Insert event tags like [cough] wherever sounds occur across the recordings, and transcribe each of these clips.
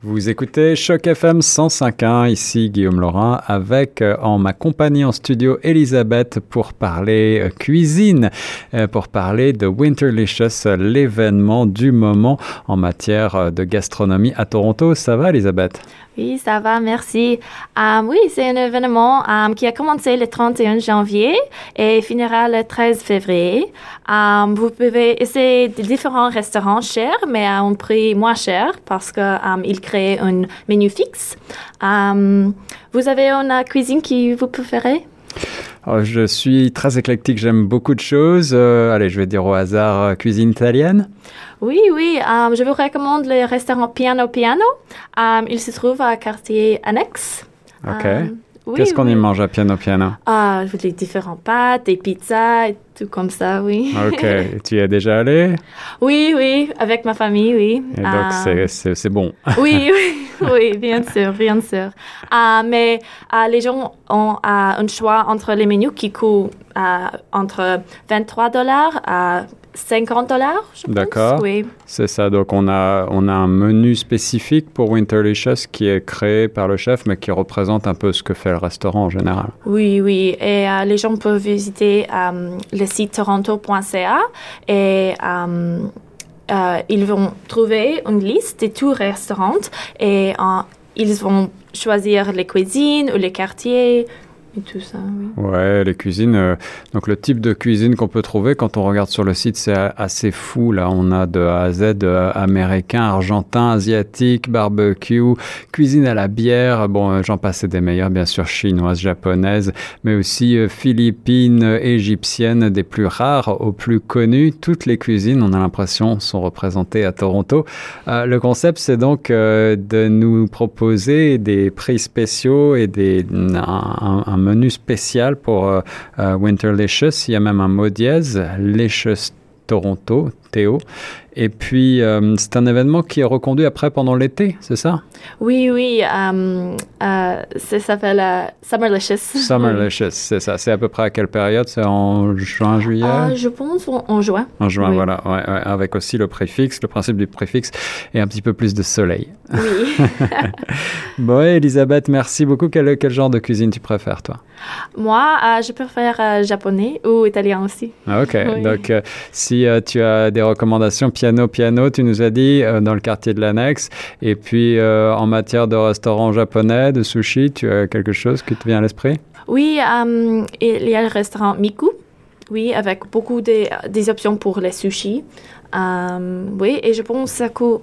Vous écoutez Choc FM 105.1, ici Guillaume Laurin, avec euh, en ma compagnie en studio Elisabeth pour parler euh, cuisine, euh, pour parler de Winterlicious, l'événement du moment en matière de gastronomie à Toronto. Ça va Elisabeth? Oui, ça va, merci. Oui, c'est un événement qui a commencé le 31 janvier et finira le 13 février. Vous pouvez essayer différents restaurants chers, mais à un prix moins cher parce qu'ils créent un menu fixe. vous avez une cuisine qui vous préférez? Oh, je suis très éclectique, j'aime beaucoup de choses. Euh, allez, je vais dire au hasard euh, cuisine italienne. Oui, oui, euh, je vous recommande le restaurant Piano Piano. il se trouve à quartier annexe. Ok. Qu'est-ce qu'on y mange à Piano Piano? Ah, les différents pâtes, des pizzas et tout comme ça, oui. Ok. [laughs] tu y es déjà allé? Oui, oui, avec ma famille, oui. Et donc, c'est bon. oui, oui, [laughs] oui, bien sûr, bien sûr. Uh, mais uh, les gens ont uh, un choix entre les menus qui coûtent entre 23 dollars à 50 dollars, je pense. D'accord. Oui. C'est ça. Donc, on a, on a un menu spécifique pour Winterlicious qui est créé par le chef, mais qui représente un peu ce que fait le restaurant en général. Oui, oui. Et euh, les gens peuvent visiter euh, le site toronto.ca et euh, ils vont trouver une liste de tous les restaurants et ils vont choisir les cuisines ou les quartiers tout ça, oui. Ouais, les cuisines. Euh, donc le type de cuisine qu'on peut trouver quand on regarde sur le site, c'est assez fou. Là, on a de A à Z euh, américain, argentin, asiatique, barbecue, cuisine à la bière. Bon, euh, j'en passe des meilleurs, bien sûr, chinoise, japonaise, mais aussi philippines, égyptiennes, des plus rares aux plus connues. Toutes les cuisines, on a l'impression, sont représentées à Toronto. le concept, c'est donc de nous proposer des prix spéciaux et des un menu spécial pour euh, euh, Winterlicious. Il y a même un mot dièse, Licious Toronto, Théo. Et puis, euh, c'est un événement qui est reconduit après pendant l'été, c'est ça? Oui, oui. Um, ça s'appelle Summerlicious. Summerlicious, c'est ça. C'est à peu près à quelle période? C'est en juin, juillet? Ah, je pense en, juin. En juin, voilà. Ouais, avec aussi le préfixe. Le principe du préfixe et un petit peu plus de soleil. Oui. [laughs] [laughs] bon, Elisabeth, merci beaucoup. Quel, quel, genre de cuisine tu préfères, toi? Moi, je préfère japonais ou italien aussi. Ah, OK. Donc, si tu as des recommandations piano, piano, tu nous as dit, euh, dans le quartier de l'annexe. Et puis, euh, en matière de restaurant japonais, de sushi, tu as quelque chose qui te vient à l'esprit? Oui, euh, il y a le restaurant Miku. Oui, avec beaucoup de, des options pour les sushis. oui, et je pense que ça coûte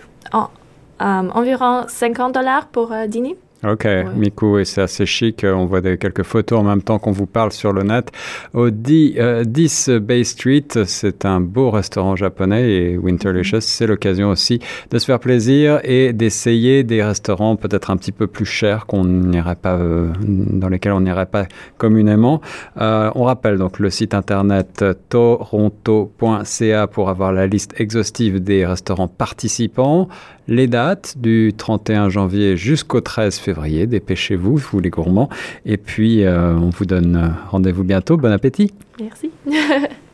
environ 50 dollars pour dîner. Ok, Miku, et c'est assez chic. Euh, on voit des, quelques photos en même temps qu'on vous parle sur le net. Au 10, euh, Bay Street, c'est un beau restaurant japonais et Winterlicious, c'est l'occasion aussi de se faire plaisir et d'essayer des restaurants peut-être un petit peu plus chers qu'on n'irait pas, euh, dans lesquels on n'irait pas communément. on rappelle donc le site internet toronto.ca pour avoir la liste exhaustive des restaurants participants, les dates du 31 janvier jusqu'au 13 février. Dépêchez-vous, vous les gourmands. Et puis, euh, on vous donne rendez-vous bientôt. Bon appétit. Merci. [laughs]